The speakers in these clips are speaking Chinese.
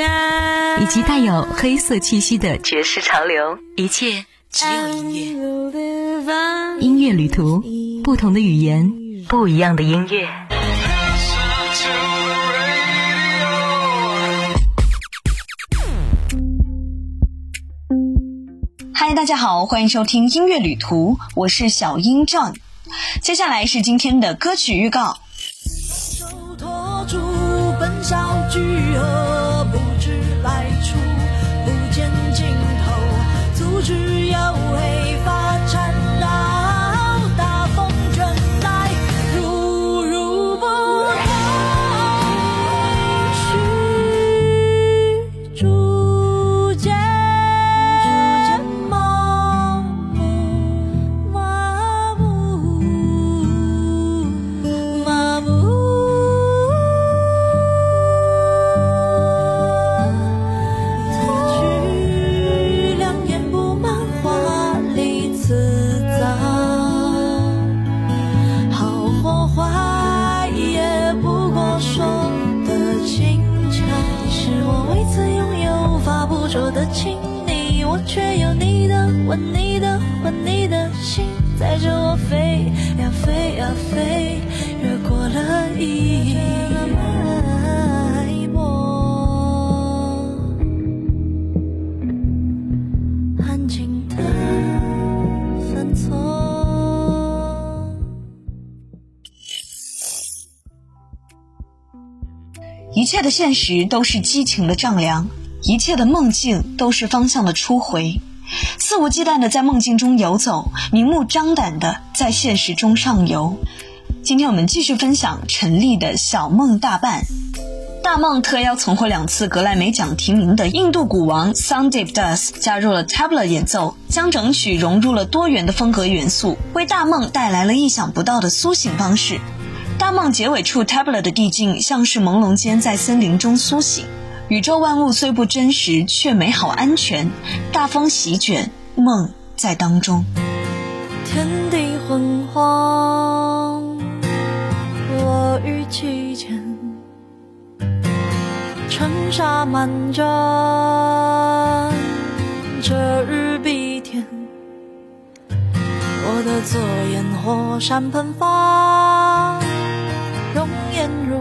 以及带有黑色气息的爵士潮流，一切只有音乐。音乐旅途，不同的语言，不一样的音乐。嗨，大家好，欢迎收听音乐旅途，我是小英 John。接下来是今天的歌曲预告。一切的现实都是激情的丈量，一切的梦境都是方向的初回。肆无忌惮的在梦境中游走，明目张胆的在现实中上游。今天我们继续分享陈粒的小梦大半。大梦特邀曾获两次格莱美奖提名的印度鼓王 Sandeep Das 加入了 tabla 演奏，将整曲融入了多元的风格元素，为大梦带来了意想不到的苏醒方式。大梦结尾处，tabla 的地境像是朦胧间在森林中苏醒。宇宙万物虽不真实，却美好安全。大风席卷，梦在当中。天地昏黄，我与其间，尘沙漫卷，遮日蔽天。我的左眼火山喷发，容颜如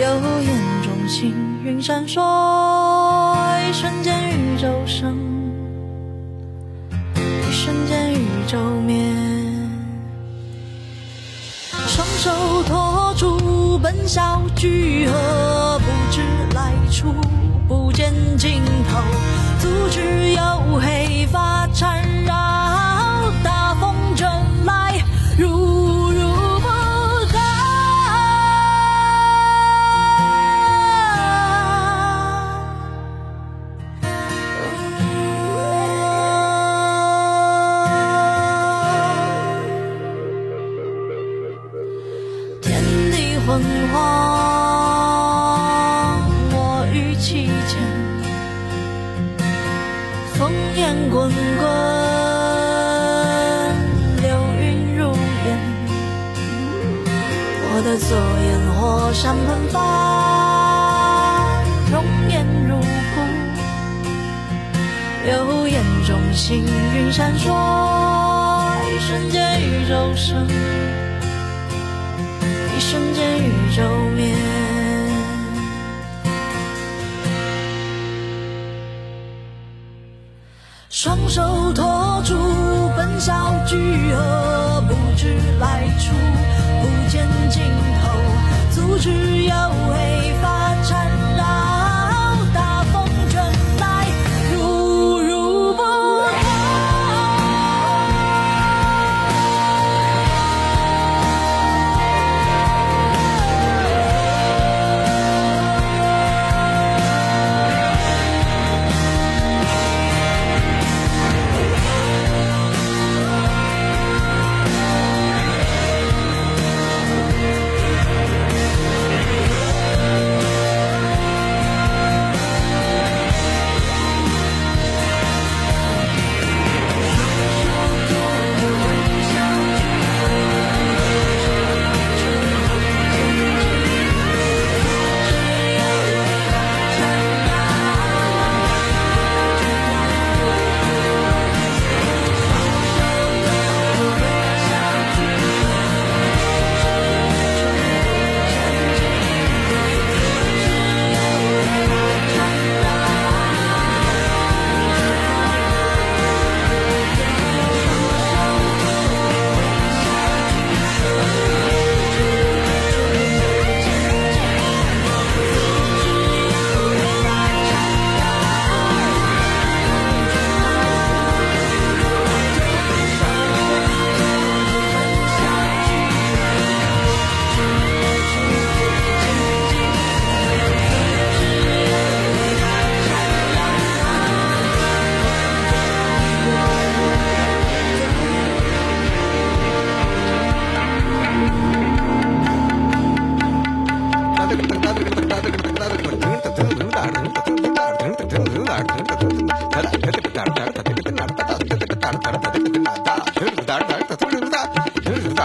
瀑。右眼中星云闪烁，一瞬间宇宙生，一瞬间宇宙灭。双手托住，奔向聚合，不知来处，不见尽头，阻止黝黑发缠绕我的左眼火山喷发，容颜如故，右眼中星云闪烁，一瞬间宇宙生，一瞬间宇宙灭，双手托住奔小巨河，不知来处。见尽头，阻止有黑发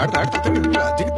da da da da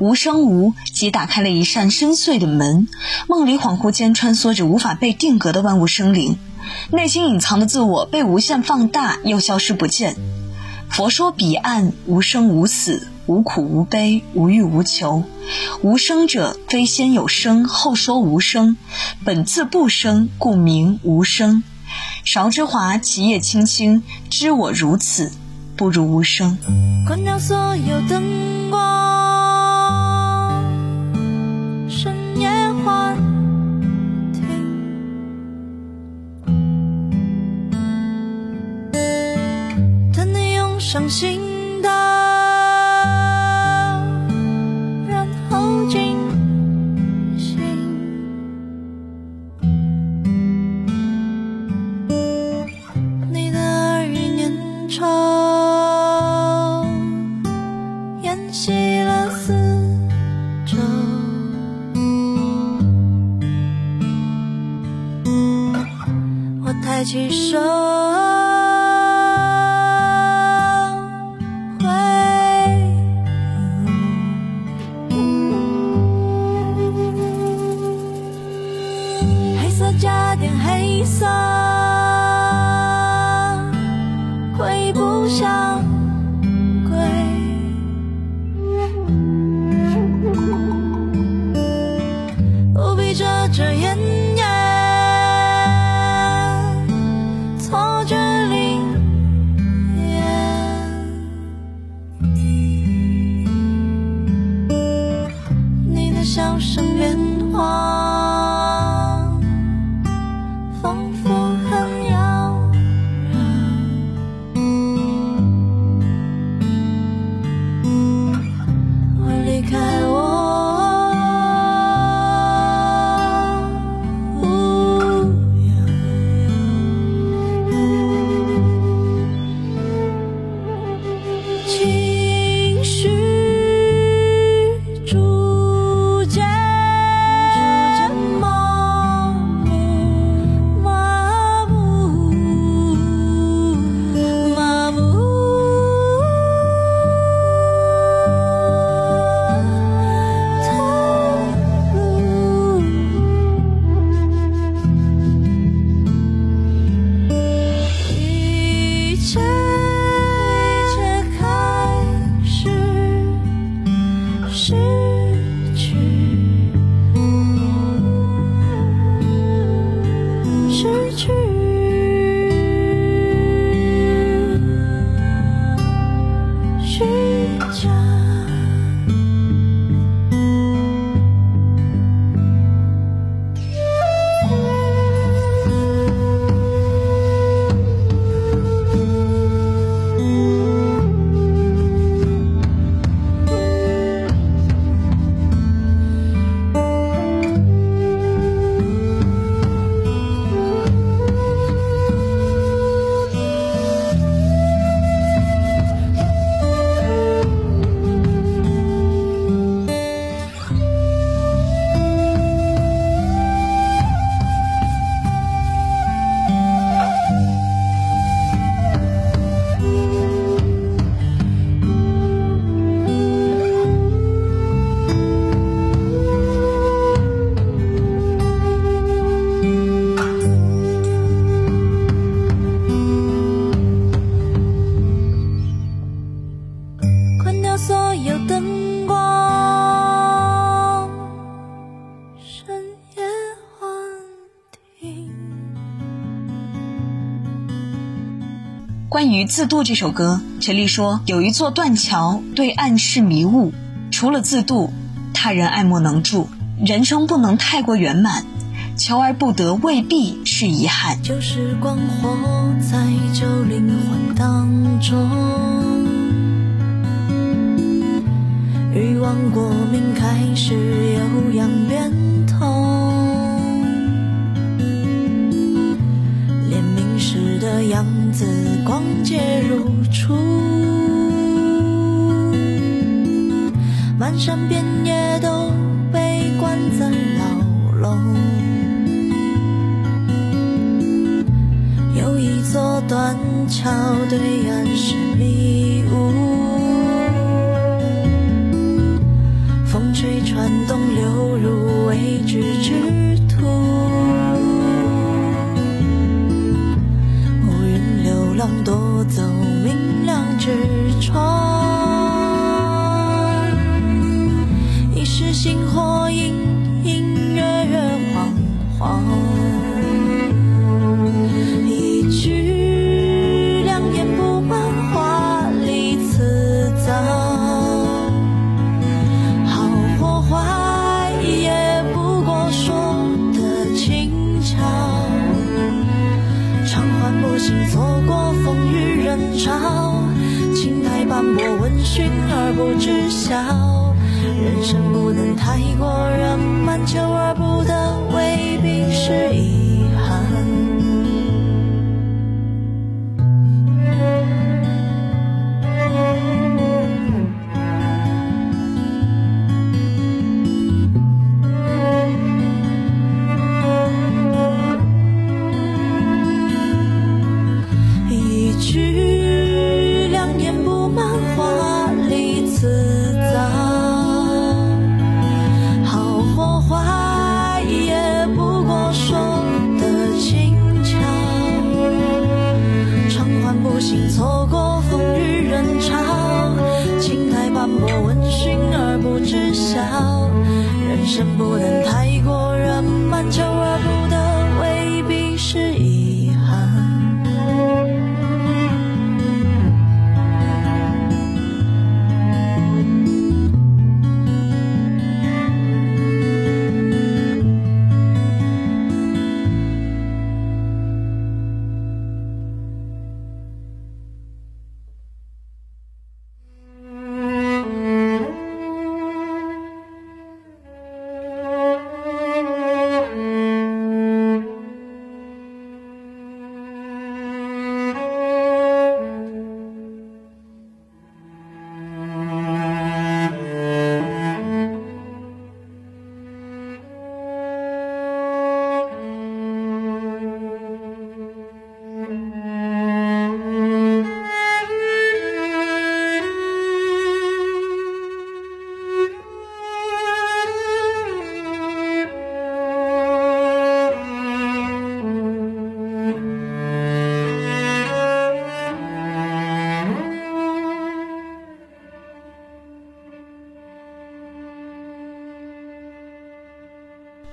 无声无即打开了一扇深邃的门，梦里恍惚间穿梭着无法被定格的万物生灵，内心隐藏的自我被无限放大又消失不见。佛说彼岸无生无死，无苦无悲，无欲无求。无生者非先有生后说无生，本自不生，故名无生。韶之华，其叶青青，知我如此，不如无声。关掉所有灯伤心。于《自渡》这首歌，陈丽说：“有一座断桥，对岸是迷雾。除了自渡，他人爱莫能助。人生不能太过圆满，求而不得未必是遗憾。旧时光活在旧灵魂当中，欲望过敏开始有样变的样子光洁如初，漫山遍野都被关在牢笼。有一座断桥，对岸是迷雾，风吹船动，流入未知之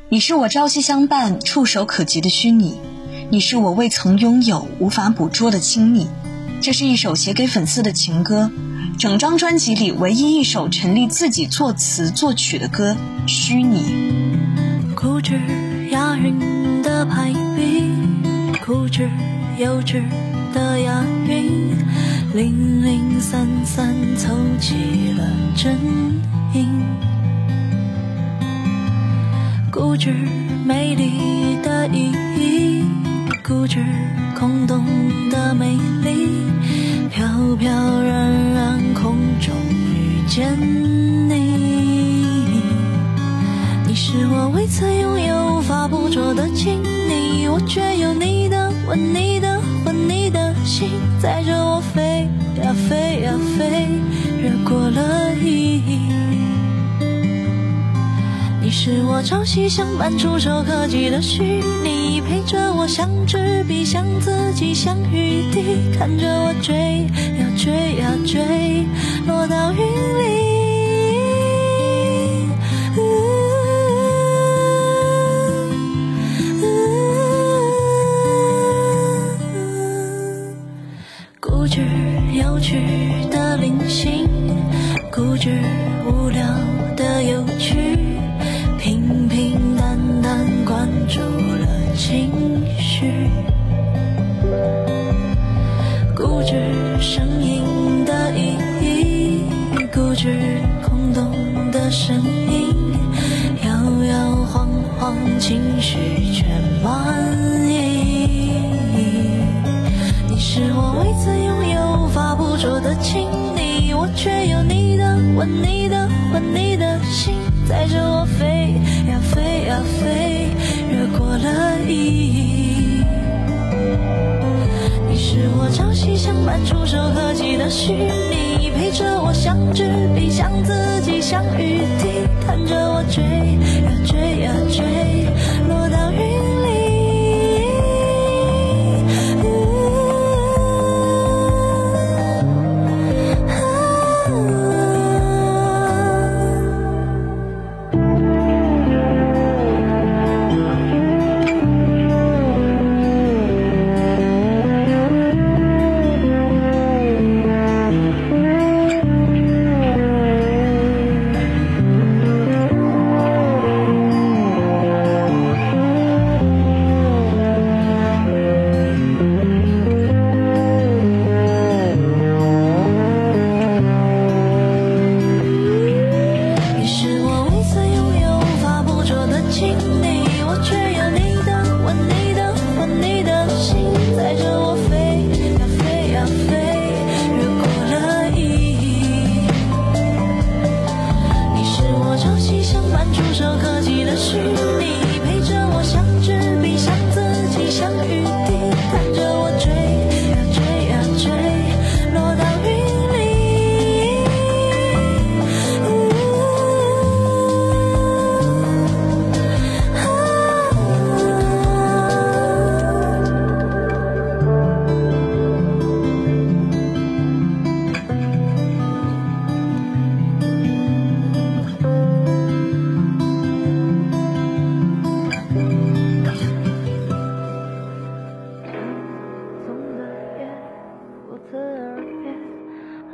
你是我朝夕相伴、触手可及的虚拟，你是我未曾拥有、无法捕捉的亲密。这是一首写给粉丝的情歌，整张专辑里唯一一首陈粒自己作词作曲的歌《虚拟》。固执押韵的排比，固执幼稚的押韵，零零散散凑齐了真音。固执美丽的意义，固执空洞的美丽，飘飘然然空中遇见你。你是我未曾拥有、无法捕捉的亲昵，我却有你的吻、你的魂、你的心，载着我飞呀飞呀飞，越过了意义。是我朝夕相伴、触手可及的虚拟，陪着我像纸笔，像自己，像雨滴，看着我追呀追呀追，落到云里。受了情绪，固执声音的意义，固执空洞的声音，摇摇晃晃，情绪却满意。你是我未曾拥有、无法捕捉的亲昵，我却有你的吻、你的魂、你的心，载着我相伴、触手可及的虚拟，陪着我像纸笔，像自己，像雨滴，看着我追呀追呀追，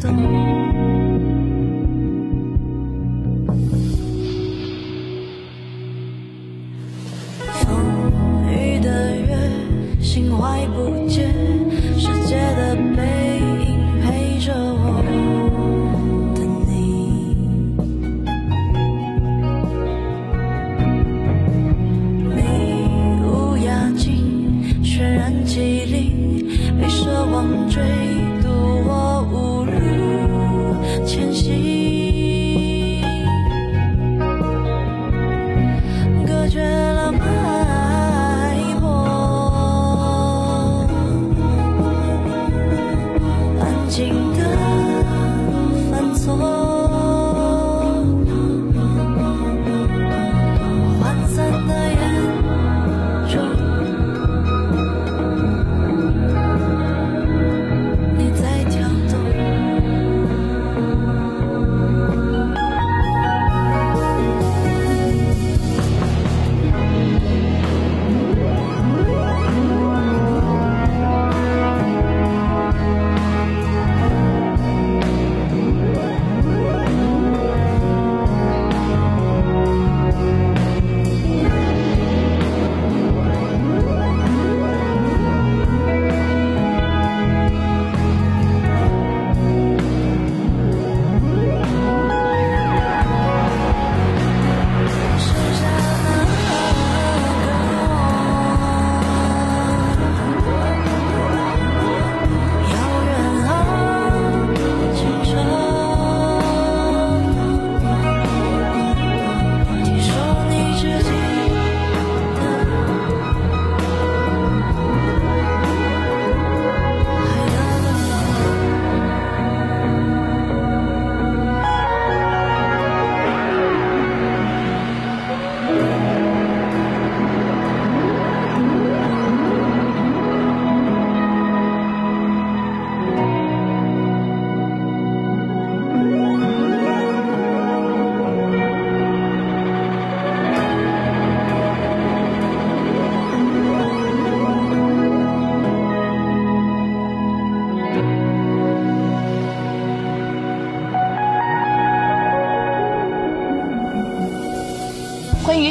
终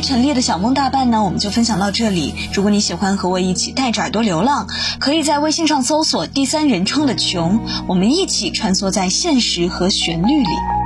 陈列的小梦大半呢，我们就分享到这里。如果你喜欢和我一起带着耳朵流浪，可以在微信上搜索“第三人称的琼”，我们一起穿梭在现实和旋律里。